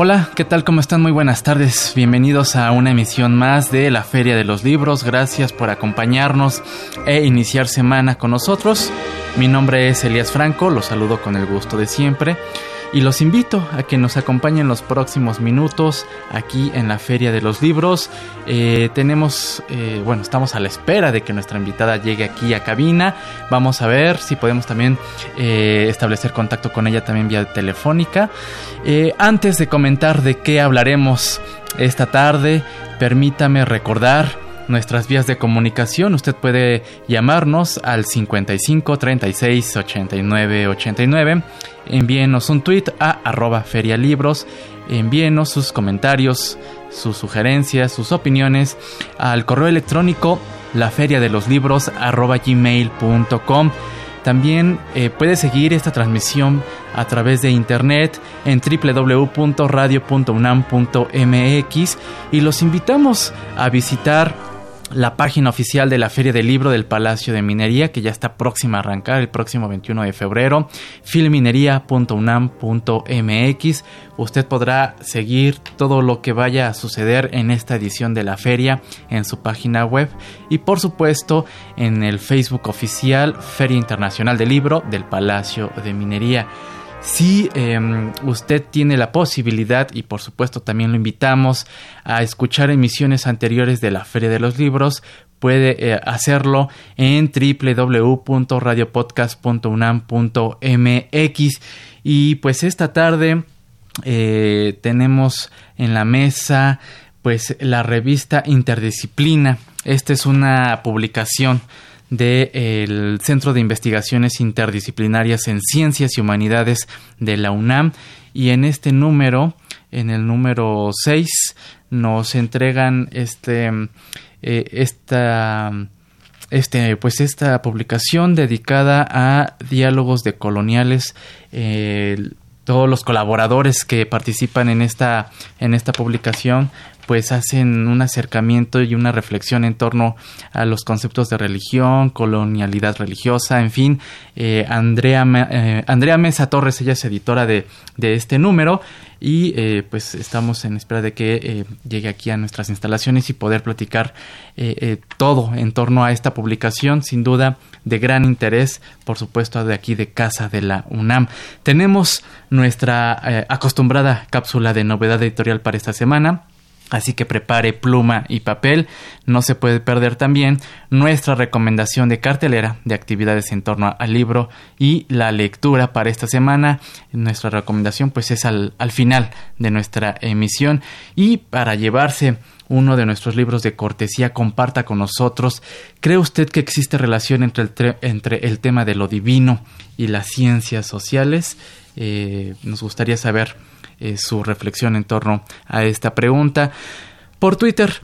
Hola, ¿qué tal? ¿Cómo están? Muy buenas tardes. Bienvenidos a una emisión más de la Feria de los Libros. Gracias por acompañarnos e iniciar semana con nosotros. Mi nombre es Elías Franco, los saludo con el gusto de siempre y los invito a que nos acompañen los próximos minutos aquí en la Feria de los Libros. Eh, tenemos, eh, bueno, estamos a la espera de que nuestra invitada llegue aquí a cabina. Vamos a ver si podemos también eh, establecer contacto con ella también vía telefónica. antes de comentar de qué hablaremos esta tarde, permítame recordar nuestras vías de comunicación. Usted puede llamarnos al 55 36 89 89. Envíenos un tweet a arroba ferialibros. Envíenos sus comentarios, sus sugerencias, sus opiniones al correo electrónico laferiadeloslibros. También eh, puede seguir esta transmisión a través de internet en www.radio.unam.mx y los invitamos a visitar la página oficial de la Feria del Libro del Palacio de Minería, que ya está próxima a arrancar el próximo 21 de febrero, filminería.unam.mx. Usted podrá seguir todo lo que vaya a suceder en esta edición de la feria en su página web y por supuesto en el Facebook oficial Feria Internacional del Libro del Palacio de Minería. Si em, usted tiene la posibilidad, y por supuesto también lo invitamos a escuchar emisiones anteriores de la Feria de los Libros, puede eh, hacerlo en www.radiopodcast.unam.mx. Y pues esta tarde eh, tenemos en la mesa pues la revista Interdisciplina. Esta es una publicación del Centro de Investigaciones Interdisciplinarias en Ciencias y Humanidades de la UNAM y en este número, en el número 6, nos entregan este, eh, esta, este, pues esta publicación dedicada a diálogos de coloniales. todos los colaboradores que participan en esta, en esta publicación pues hacen un acercamiento y una reflexión en torno a los conceptos de religión, colonialidad religiosa, en fin. Eh, Andrea, eh, Andrea Mesa Torres, ella es editora de, de este número y eh, pues estamos en espera de que llegue aquí a nuestras instalaciones y poder platicar todo en torno a esta publicación, sin duda de gran interés, por supuesto, de aquí de casa de la UNAM. Tenemos nuestra acostumbrada cápsula de novedad editorial para esta semana Así que prepare pluma y papel. No se puede perder también nuestra recomendación de cartelera de actividades en torno al libro y la lectura para esta semana. Nuestra recomendación pues es al, final de nuestra emisión y para llevarse uno de nuestros libros de cortesía comparta con nosotros. ¿Cree usted que existe relación entre el, entre el tema de lo divino y las ciencias sociales? Eh, nos gustaría saber eh, su reflexión en torno a esta pregunta. Por Twitter,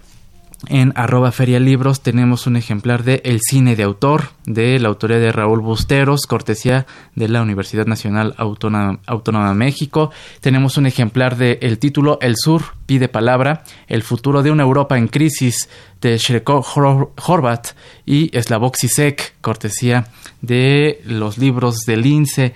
en arroba ferialibros tenemos un ejemplar de El cine de autor de la autoría de Raúl Busteros, cortesía de la Universidad Nacional Autónoma, de México. Tenemos un ejemplar de el título El Sur pide palabra, El futuro de una Europa en crisis de Shreko Horvat y Slavoj Zizek, cortesía de los libros del Lince.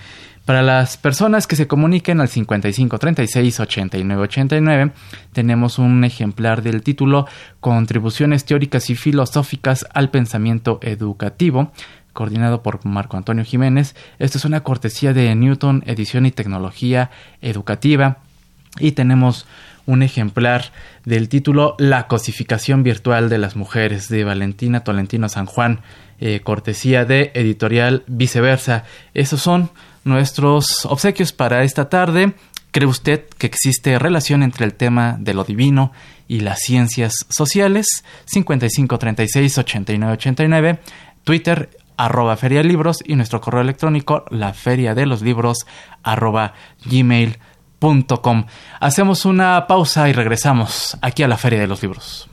Para las personas que se comuniquen al 55 36 89 89, tenemos un ejemplar del título Contribuciones teóricas y filosóficas al pensamiento educativo, coordinado por Marco Antonio Jiménez. Esto es una cortesía de Newton Edición y Tecnología Educativa. Y tenemos un ejemplar del título La cosificación virtual de las mujeres de Valentina Tolentino San Juan, eh, cortesía de editorial Viceversa. Esos son nuestros obsequios para esta tarde. ¿Cree usted que existe relación entre el tema de lo divino y las ciencias sociales? 55 36 89 89, Twitter arroba ferialibros y nuestro correo electrónico la feria de los libros arroba gmail Hacemos una pausa y regresamos aquí a la Feria de los Libros.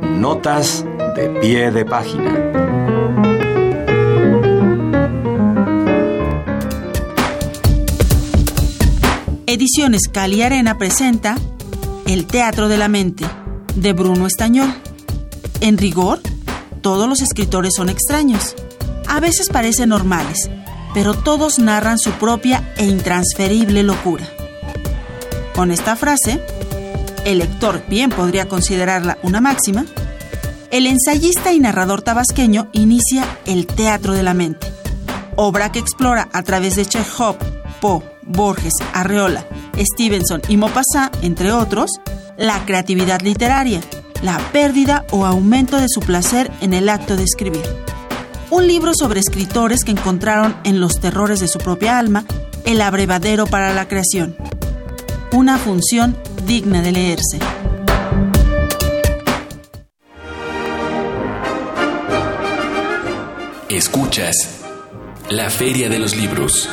Notas de pie de página. Ediciones Cali Arena presenta El Teatro de la Mente, de Bruno Estañol. En rigor, todos los escritores son extraños. A veces parecen normales, pero todos narran su propia e intransferible locura. Con esta frase, el lector bien podría considerarla una máxima, el ensayista y narrador tabasqueño inicia El Teatro de la Mente, obra que explora a través de Chekhov, Poe, Borges, Arreola, Stevenson y Maupassant, entre otros, la creatividad literaria, la pérdida o aumento de su placer en el acto de escribir. Un libro sobre escritores que encontraron en los terrores de su propia alma el abrevadero para la creación. Una función digna de leerse. Escuchas la Feria de los Libros.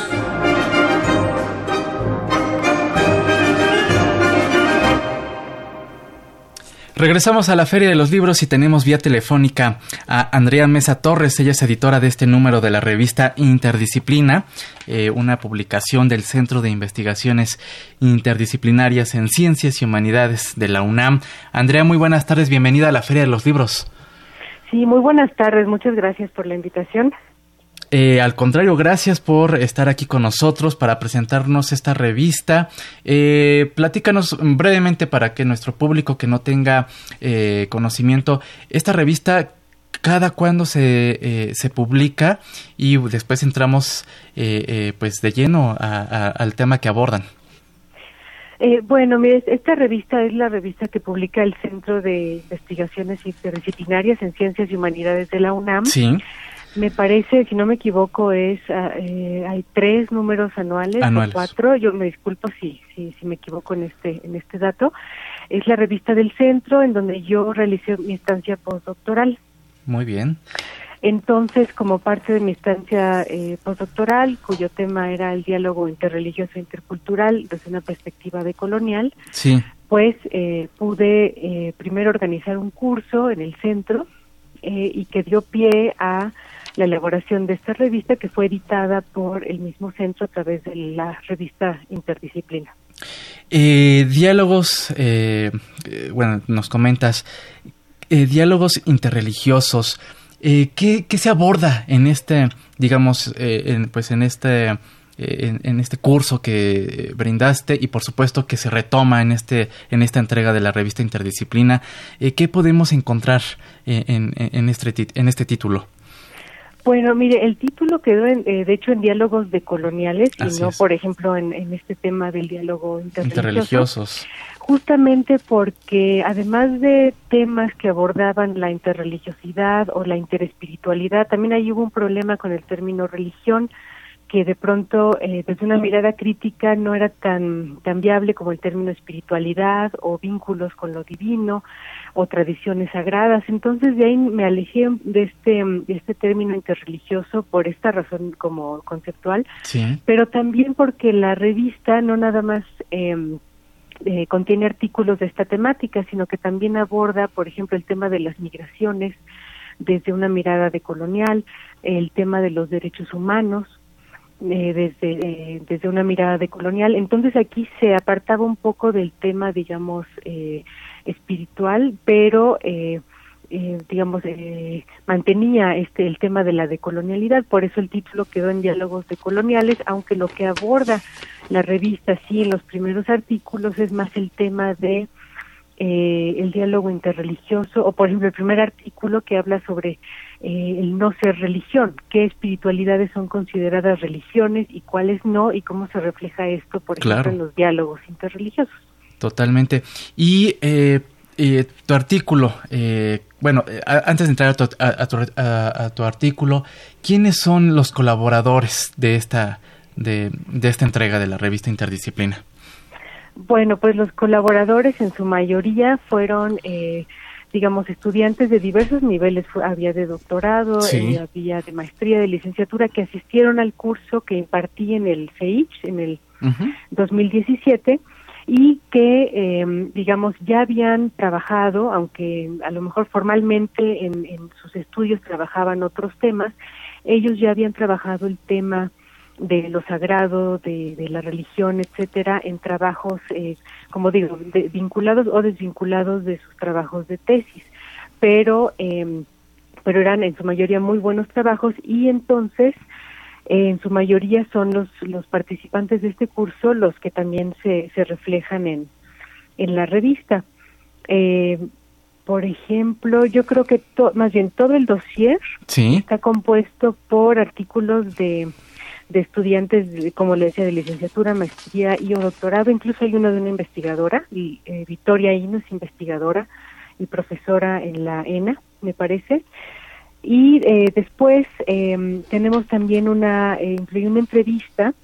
Regresamos a la Feria de los Libros y tenemos vía telefónica a Andrea Mesa Torres. Ella es editora de este número de la revista Interdisciplina, eh, una publicación del Centro de Investigaciones Interdisciplinarias en Ciencias y Humanidades de la UNAM. Andrea, muy buenas tardes. Bienvenida a la Feria de los Libros. Sí, muy buenas tardes. Muchas gracias por la invitación. Eh, al contrario, gracias por estar aquí con nosotros para presentarnos esta revista. Eh, platícanos brevemente para que nuestro público que no tenga eh, conocimiento, esta revista cada cuándo se, se publica y después entramos pues de lleno al tema que abordan. bueno, mire, esta revista es la revista que publica el Centro de Investigaciones Interdisciplinarias en Ciencias y Humanidades de la UNAM. Sí. Me parece, si no me equivoco, es ah, eh, hay tres números anuales, O cuatro. Yo me disculpo si, si si me equivoco en este en este dato. Es la revista del centro en donde yo realicé mi estancia postdoctoral. Muy bien. Entonces, como parte de mi estancia eh, postdoctoral, cuyo tema era el diálogo interreligioso e intercultural desde una perspectiva decolonial, sí. pues eh, pude eh, primero organizar un curso en el centro eh, y que dio pie a la elaboración de esta revista que fue editada por el mismo centro a través de la revista Interdisciplina. Eh, diálogos, eh, eh bueno, nos comentas, eh, diálogos interreligiosos. ¿qué, ¿qué, se aborda en este, digamos, en, pues en este en, este curso que brindaste y por supuesto que se retoma en este en esta entrega de la revista Interdisciplina. ¿Qué podemos encontrar en, en, este, en este título? Bueno, mire, el título quedó, en, eh, de hecho, en diálogos decoloniales y no, por ejemplo, en, este tema del diálogo interreligiosos. Justamente porque, además de temas que abordaban la interreligiosidad o la interespiritualidad, también ahí hubo un problema con el término religión que de pronto eh, desde una mirada crítica no era tan tan viable como el término espiritualidad o vínculos con lo divino o tradiciones sagradas. Entonces de ahí me alejé de este, de este término interreligioso por esta razón como conceptual, pero también porque la revista no nada más em, eh, contiene artículos de esta temática, sino que también aborda, por ejemplo, el tema de las migraciones desde una mirada decolonial, el tema de los derechos humanos, eh, desde, eh, desde una mirada decolonial. Entonces aquí se apartaba un poco del tema, digamos, eh, espiritual, pero eh, eh, digamos eh, mantenía este el tema de la decolonialidad, por eso el título quedó en diálogos decoloniales, aunque lo que aborda la revista sí en los primeros artículos es más el tema de eh, el diálogo interreligioso o por ejemplo el primer artículo que habla sobre eh, el no ser religión, qué espiritualidades son consideradas religiones y cuáles no y cómo se refleja esto por ejemplo en los diálogos interreligiosos. Totalmente. Y eh, eh, tu artículo, eh, bueno, antes de entrar a tu, a, tu, artículo, ¿quiénes son los colaboradores de esta, de, de esta entrega de la revista Interdisciplina? Bueno, pues los colaboradores en su mayoría fueron digamos, estudiantes de diversos niveles, había de doctorado, eh, había de maestría, de licenciatura, que asistieron al curso que impartí en el CEICH en el 2017 y que, eh, digamos, ya habían trabajado, aunque a lo mejor formalmente en, en sus estudios trabajaban otros temas, ellos ya habían trabajado el tema de lo sagrado, de, de la religión, etcétera, en trabajos, eh, como digo, vinculados o desvinculados de sus trabajos de tesis, pero eh, pero eran en su mayoría muy buenos trabajos y entonces eh, en su mayoría son los los participantes de este curso los que también se, se reflejan en en la revista. Eh, por ejemplo, yo creo que más bien todo el dossier está compuesto por artículos de de estudiantes, como le decía, de licenciatura, maestría y un doctorado. Incluso hay uno de una investigadora, y, eh, Victoria Ino es investigadora y profesora en la ENA, me parece. Y eh, después eh, tenemos también una, eh, una entrevista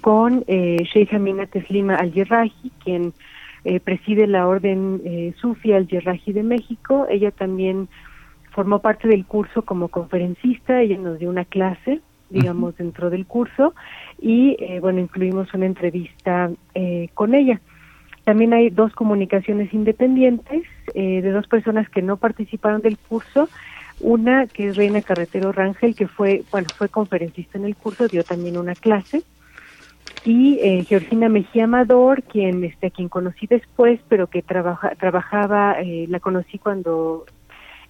con eh, Sheikh Amina Teslima Al-Yerraji, quien eh, preside la Orden eh, Sufi Al-Yerraji de México. Ella también formó parte del curso como conferencista, ella nos dio una clase digamos, dentro del curso y, eh, bueno, incluimos una entrevista eh, con ella. También hay dos comunicaciones independientes eh, de dos personas que no participaron del curso. Una que es Reina Carretero Rangel, que fue, bueno, fue conferencista en el curso, dio también una clase. Y Georgina Mejía Amador, quien, este, quien conocí después, pero que trabaja, trabajaba, la conocí cuando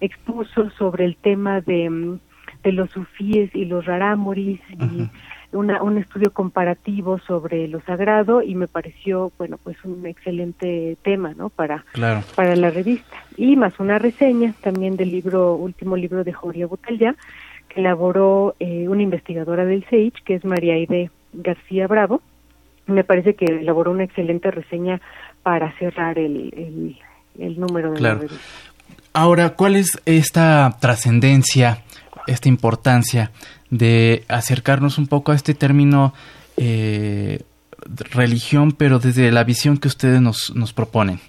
expuso sobre el tema de mm, de los sufíes y los rarámoris y una, un estudio comparativo sobre lo sagrado y me pareció bueno pues un excelente tema no para para la revista. Y más una reseña también del libro último libro de Joria Butalla que elaboró eh, una investigadora del SEICH que es María Aide García Bravo. Me parece que elaboró una excelente reseña para cerrar el, el, número de la revista. Ahora, ¿cuál es esta trascendencia esta importancia de acercarnos un poco a este término eh, religión, pero desde la visión que ustedes nos, nos proponen.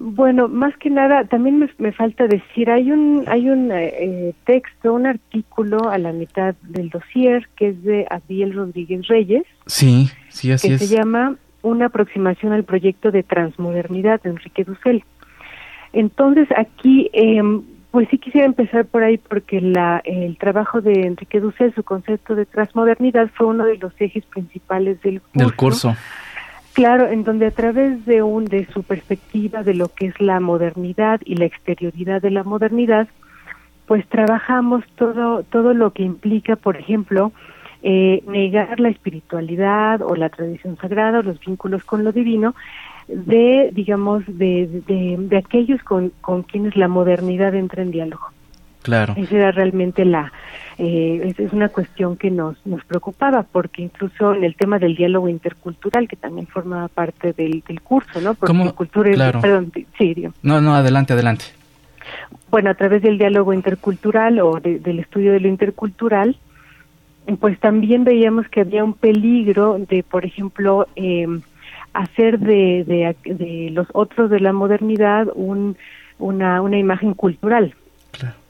Bueno, más que nada, también me, falta decir, hay un hay un eh, texto, un artículo a la mitad del dossier que es de Adiel Rodríguez Reyes. Sí, sí, así que se llama Una aproximación al proyecto de transmodernidad de Enrique Dussel. Entonces aquí eh, pues sí quisiera empezar por ahí porque la, el trabajo de Enrique Dussel, su concepto de transmodernidad, fue uno de los ejes principales del curso. Del curso. Claro, en donde a través de un de su perspectiva de lo que es la modernidad y la exterioridad de la modernidad, pues trabajamos todo todo lo que implica, por ejemplo, eh, negar la espiritualidad o la tradición sagrada o los vínculos con lo divino de, digamos, de, de, aquellos con, con quienes la modernidad entra en diálogo. Claro. Esa era realmente la, eh, es, una cuestión que nos, nos preocupaba, porque incluso en el tema del diálogo intercultural, que también formaba parte del, del curso, ¿no? Porque ¿Cómo? cultura claro. perdón, sí, digo. No, no, adelante, adelante. Bueno, a través del diálogo intercultural o del estudio de lo intercultural, pues también veíamos que había un peligro de, por ejemplo, eh, hacer de, de, los otros de la modernidad un, una, una imagen cultural,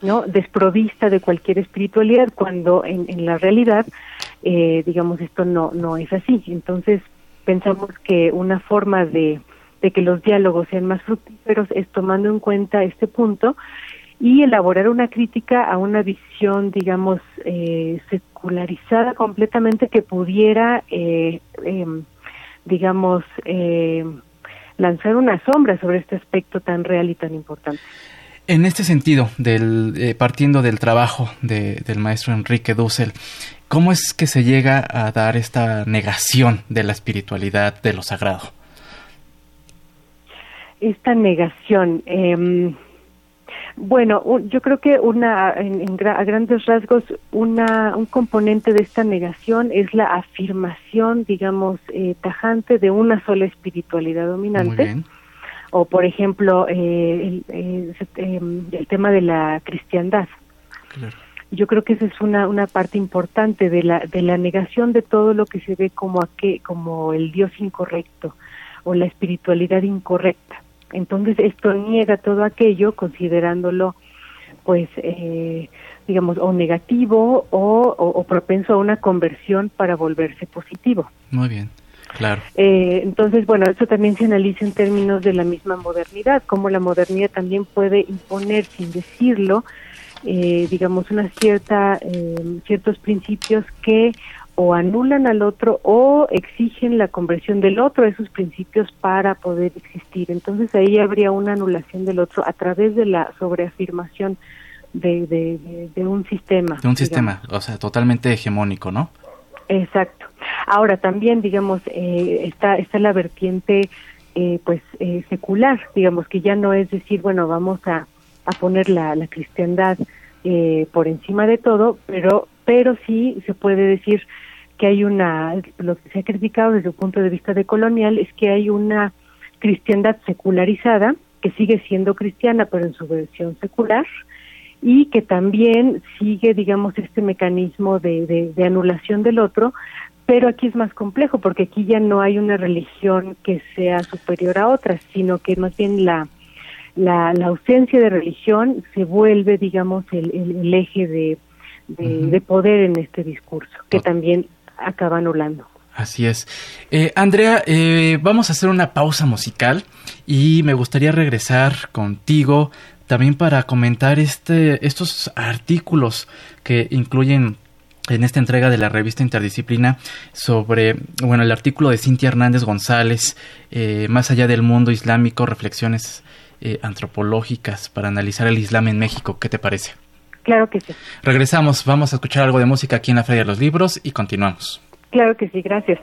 ¿no? Desprovista de cualquier espiritualidad, cuando en, en la realidad, eh, digamos, esto no, no es así. Entonces, pensamos que una forma de, de que los diálogos sean más fructíferos es tomando en cuenta este punto y elaborar una crítica a una visión, digamos, eh, secularizada completamente que pudiera eh, eh, digamos, eh, lanzar una sombra sobre este aspecto tan real y tan importante. En este sentido, del, eh, partiendo del trabajo de, del maestro Enrique Dussel, ¿cómo es que se llega a dar esta negación de la espiritualidad, de lo sagrado? Esta negación, eh, bueno, yo creo que una, en, a grandes rasgos, una, un componente de esta negación es la afirmación, digamos, eh, tajante de una sola espiritualidad dominante. O, por ejemplo, eh, el, em, el, tema de la cristiandad. Yo creo que esa es una, una parte importante de la, de la negación de todo lo que se ve como, como el Dios incorrecto o la espiritualidad incorrecta. Entonces esto niega todo aquello considerándolo pues eh, digamos o negativo o, propenso a una conversión para volverse positivo. Muy bien. Claro. Eh, entonces, bueno, eso también se analiza en términos de la misma modernidad, cómo la modernidad también puede imponer, sin decirlo, eh, digamos, una cierta, eh, ciertos principios que o anulan al otro o exigen la conversión del otro a esos principios para poder existir. Entonces ahí habría una anulación del otro a través de la sobreafirmación de, de, un sistema. De un sistema, o sea, totalmente hegemónico, ¿no? Exacto. Ahora también, digamos, eh, está, está la vertiente eh, pues eh, secular, digamos, que ya no es decir, bueno, vamos a, a poner la, la cristiandad eh, por encima de todo, pero, pero sí se puede decir que hay una, lo que se ha criticado desde un punto de vista de colonial es que hay una cristiandad secularizada, que sigue siendo cristiana, pero en su versión secular, y que también sigue, digamos, este mecanismo de, de, anulación del otro, pero aquí es más complejo, porque aquí ya no hay una religión que sea superior a otras, sino que más bien la, la, la ausencia de religión se vuelve, digamos, el, el, eje de, de, poder en este discurso, que también acaba anulando. Así es. Eh, Andrea, eh, vamos a hacer una pausa musical y me gustaría regresar contigo también para comentar este, estos artículos que incluyen en esta entrega de la revista Interdisciplina sobre, bueno, el artículo de Cintia Hernández González, eh, Más allá del mundo islámico, reflexiones antropológicas para analizar el Islam en México. ¿Qué te parece? Claro que sí. Regresamos, vamos a escuchar algo de música aquí en la Feria de los Libros y continuamos. Claro que sí, gracias.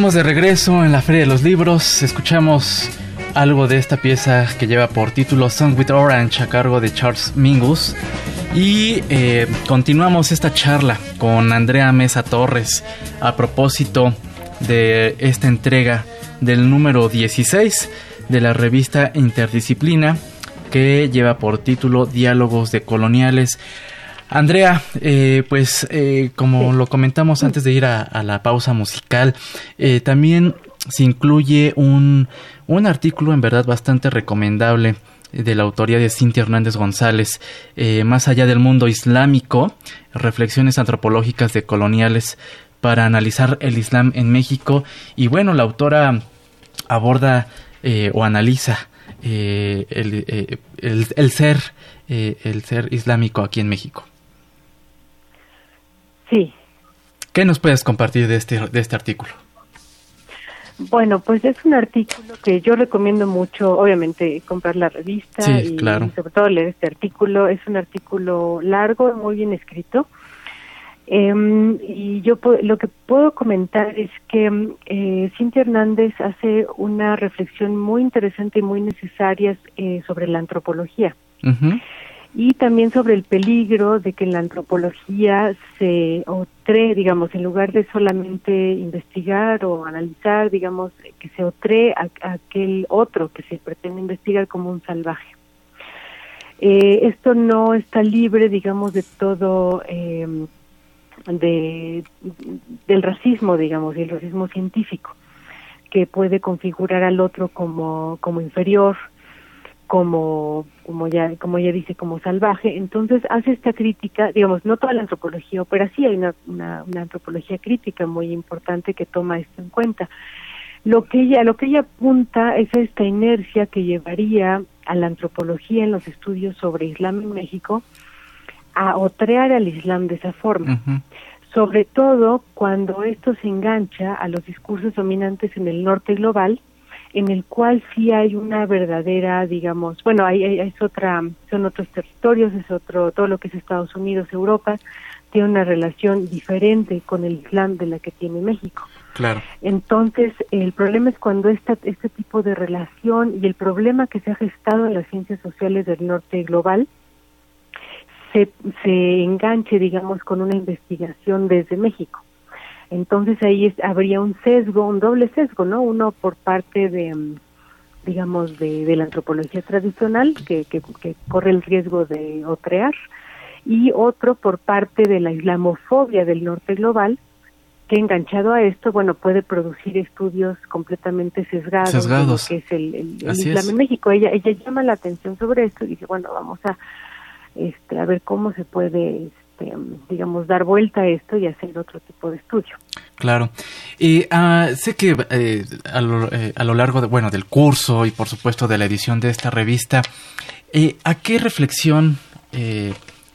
Estamos de regreso en la Feria de los Libros. Escuchamos algo de esta pieza que lleva por título Song with Orange a cargo de Charles Mingus. Y eh, continuamos esta charla con Andrea Mesa Torres a propósito de esta entrega del número 16 de la revista Interdisciplina que lleva por título Diálogos de Coloniales. Andrea, eh, pues eh, como lo comentamos antes de ir a, la pausa musical, eh, también se incluye un, un, artículo en verdad bastante recomendable de la autoría de Cintia Hernández González, Más allá del mundo islámico, reflexiones antropológicas de coloniales para analizar el Islam en México. Y bueno, la autora aborda o analiza el, el, ser el ser islámico aquí en México. Sí. ¿Qué nos puedes compartir de este, de este artículo? Bueno, pues es un artículo que yo recomiendo mucho, obviamente, comprar la revista y, sobre todo leer este artículo. Es un artículo largo, muy bien escrito. Em, y yo lo que puedo comentar es que eh, Cintia Hernández hace una reflexión muy interesante y muy necesaria eh, sobre la antropología y también sobre el peligro de que en la antropología se otre, digamos, en lugar de solamente investigar o analizar, digamos, que se otre a, aquel otro que se pretende investigar como un salvaje. Eh, esto no está libre, digamos, de todo, eh, de, del racismo, digamos, y el racismo científico, que puede configurar al otro como, como inferior, como como ya como ya dice como salvaje. Entonces hace esta crítica digamos no toda la antropología pero sí hay una, una, antropología crítica muy importante que toma esto en cuenta. Lo que ella lo que ella apunta es a esta inercia que llevaría a la antropología en los estudios sobre Islam en México a otrear al Islam de esa forma. Sobre todo cuando esto se engancha a los discursos dominantes en el norte global en el cual sí hay una verdadera, digamos, bueno, hay, es otra, son otros territorios, es otro, todo lo que es Estados Unidos, Europa, tiene una relación diferente con el Islam de la que tiene México. Claro. Entonces, el problema es cuando esta, este tipo de relación y el problema que se ha gestado en las ciencias sociales del norte global se, se enganche, digamos, con una investigación desde México. Entonces ahí habría un sesgo, un doble sesgo, ¿no? Uno por parte de, mm, digamos, de, la antropología tradicional, que, que, corre el riesgo de otrear, y otro por parte de la islamofobia del norte global, que enganchado a esto, bueno, puede producir estudios completamente sesgados, sesgados. que es el, Islam en México. Ella, ella llama la atención sobre esto y dice, bueno, vamos a, este, a ver cómo se puede este, digamos, dar vuelta a esto y hacer otro tipo de estudio. Claro. Y ah, sé que eh, a, lo, eh, a, lo, largo de, bueno, del curso y por supuesto de la edición de esta revista, eh, ¿a qué reflexión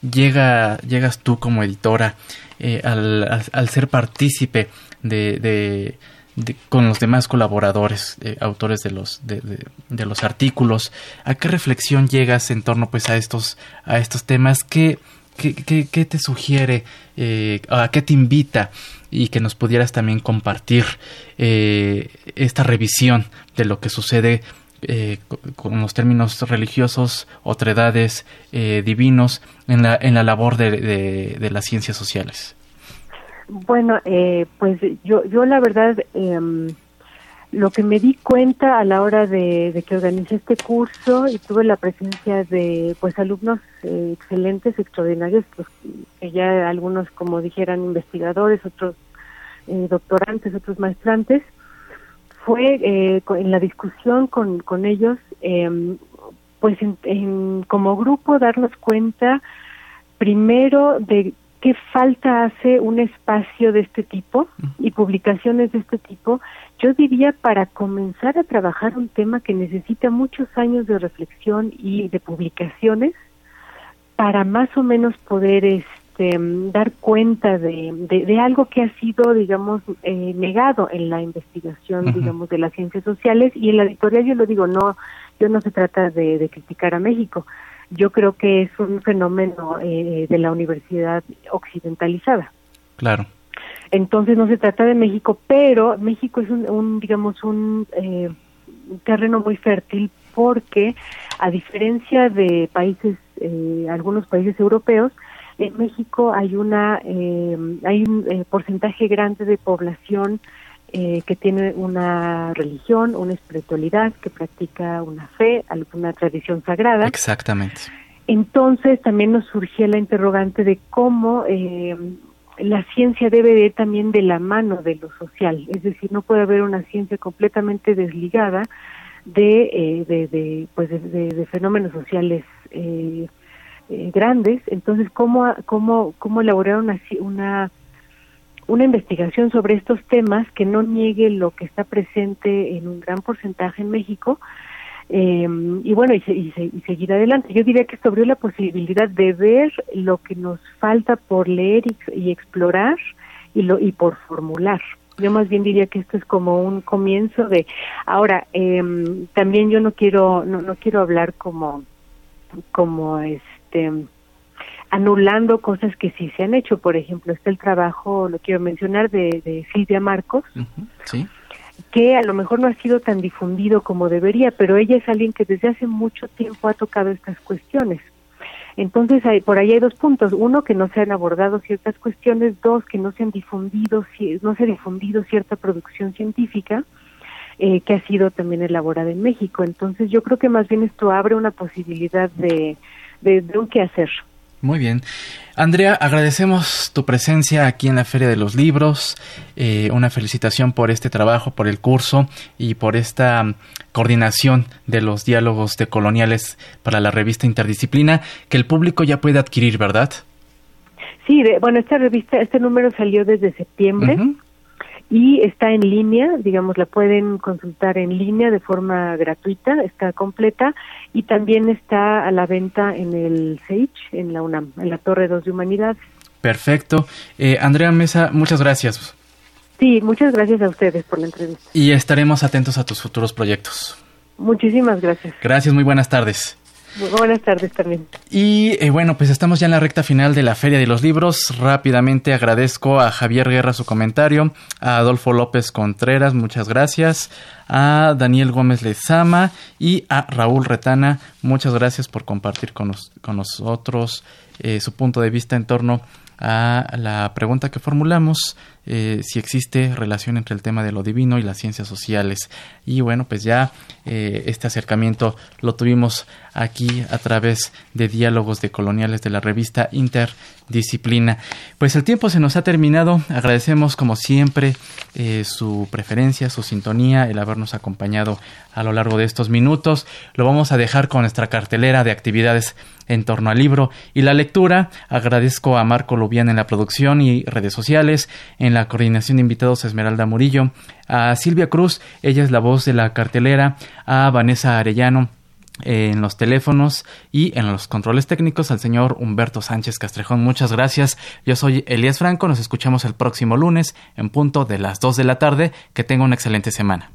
llega, llegas tú como editora al, al, ser partícipe de, con los demás colaboradores, autores de los, de, de, los artículos? ¿A qué reflexión llegas en torno pues a estos, a estos temas que ¿Qué, te sugiere? Eh, ¿A qué te invita? Y que nos pudieras también compartir eh, esta revisión de lo que sucede eh, con los términos religiosos, otredades, divinos, en la, en la labor de, de, las ciencias sociales. Bueno, pues yo, yo la verdad em, lo que me di cuenta a la hora de, que organicé este curso y tuve la presencia de pues alumnos eh, excelentes, extraordinarios, pues que ya algunos como dijeran investigadores, otros eh, doctorantes, otros maestrantes, fue eh, en la discusión con, con ellos, em, pues en, como grupo darnos cuenta primero de qué falta hace un espacio de este tipo y publicaciones de este tipo yo diría para comenzar a trabajar un tema que necesita muchos años de reflexión y de publicaciones para más o menos poder este, dar cuenta de, de, algo que ha sido, digamos, eh, negado en la investigación, digamos, de las ciencias sociales y en la editorial yo lo digo, no, yo no se trata de, de criticar a México, yo creo que es un fenómeno eh, de la universidad occidentalizada. Claro. Entonces no se trata de México, pero México es un, digamos, un eh, terreno muy fértil porque a diferencia de países, eh, algunos países europeos, en México hay una eh, hay un porcentaje grande de población que tiene una religión, una espiritualidad, que practica una fe, alguna tradición sagrada. Exactamente. Entonces también nos surgía la interrogante de cómo la ciencia debe de ir también de la mano de lo social, es decir, no puede haber una ciencia completamente desligada de, eh, de, pues de, fenómenos sociales eh, eh, grandes. Entonces, ¿cómo, cómo, cómo elaborar una, una, una investigación sobre estos temas que no niegue lo que está presente en un gran porcentaje en México eh, y bueno, y, y, seguir adelante. Yo diría que esto abrió la posibilidad de ver lo que nos falta por leer y, explorar y, lo, y por formular. Yo más bien diría que esto es como un comienzo de. Ahora, eh, también yo no quiero no, no quiero hablar como como este anulando cosas que sí se han hecho. Por ejemplo, está el trabajo, lo quiero mencionar, de, de Silvia Marcos, ¿Sí? que a lo mejor no ha sido tan difundido como debería, pero ella es alguien que desde hace mucho tiempo ha tocado estas cuestiones. Entonces, hay, por ahí hay dos puntos. Uno, que no se han abordado ciertas cuestiones. Dos, que no se han difundido, no se ha difundido cierta producción científica eh, que ha sido también elaborada en México. Entonces, yo creo que más bien esto abre una posibilidad de, de, de un hacer. Muy bien. Andrea, agradecemos tu presencia aquí en la Feria de los Libros. Eh, una felicitación por este trabajo, por el curso y por esta mm, coordinación de los diálogos de coloniales para la revista Interdisciplina que el público ya puede adquirir, ¿verdad? Sí, bueno, esta revista, este número salió desde septiembre y está en línea, digamos, la pueden consultar en línea de forma gratuita, está completa y también está a la venta en el SEICH, en la UNAM, en la Torre 2 de Humanidad. Perfecto. Eh, Andrea Mesa, muchas gracias. Sí, muchas gracias a ustedes por la entrevista. Y estaremos atentos a tus futuros proyectos. Muchísimas gracias. Gracias, muy buenas tardes. Buenas tardes también. Y eh, bueno, pues estamos ya en la recta final de la Feria de los Libros. Rápidamente agradezco a Javier Guerra su comentario, a Adolfo López Contreras, muchas gracias, a Daniel Gómez Lezama y a Raúl Retana, muchas gracias por compartir con, con nosotros eh, su punto de vista en torno a la pregunta que formulamos eh, si existe relación entre el tema de lo divino y las ciencias sociales. Y bueno, pues ya eh, este acercamiento lo tuvimos aquí a través de diálogos de coloniales de la revista Interdisciplina. Pues el tiempo se nos ha terminado. Agradecemos como siempre eh, su preferencia, su sintonía, el habernos acompañado a lo largo de estos minutos. Lo vamos a dejar con nuestra cartelera de actividades en torno al libro y la lectura. Agradezco a Marco Lubián en la producción y redes sociales, la coordinación de invitados Esmeralda Murillo, a Silvia Cruz, ella es la voz de la cartelera, a Vanessa Arellano en los teléfonos y en los controles técnicos al señor Humberto Sánchez Castrejón. Muchas gracias. Yo soy Elías Franco. Nos escuchamos el próximo lunes en punto de las 2 de la tarde. Que tenga una excelente semana.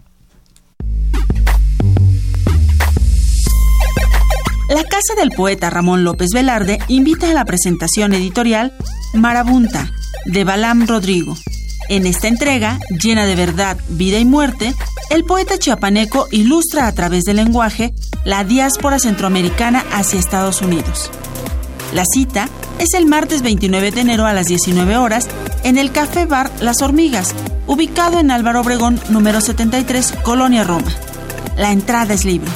La Casa del Poeta Ramón López Velarde invita a la presentación editorial Marabunta de Balam Rodrigo. En esta entrega, llena de verdad, vida y muerte, el poeta chiapaneco ilustra a través del lenguaje la diáspora centroamericana hacia Estados Unidos. La cita es el martes 29 de enero a las 19 horas en el Café Bar Las Hormigas, ubicado en Álvaro Obregón número 73, Colonia Roma. La entrada es libre.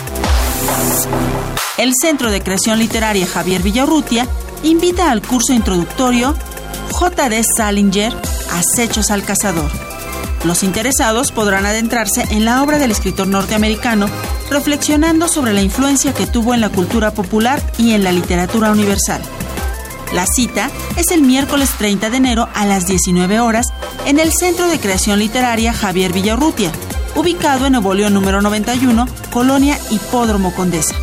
El Centro de Creación Literaria Javier Villarrutia invita al curso introductorio J.D. Salinger, Acechos al Cazador. Los interesados podrán adentrarse en la obra del escritor norteamericano, reflexionando sobre la influencia que tuvo en la cultura popular y en la literatura universal. La cita es el miércoles 30 de enero a las 19 horas en el Centro de Creación Literaria Javier Villarrutia, ubicado en Nuevo León número 91, Colonia Hipódromo Condesa.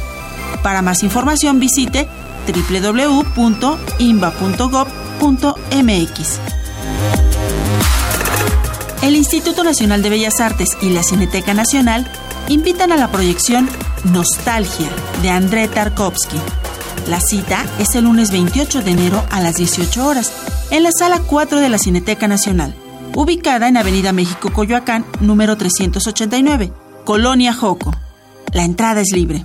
Para más información visite www.imba.gov.mx. El Instituto Nacional de Bellas Artes y la Cineteca Nacional invitan a la proyección Nostalgia de André Tarkovsky. La cita es el lunes 28 de enero a las 18 horas en la sala 4 de la Cineteca Nacional, ubicada en Avenida México Coyoacán, número 389, Colonia Joco. La entrada es libre.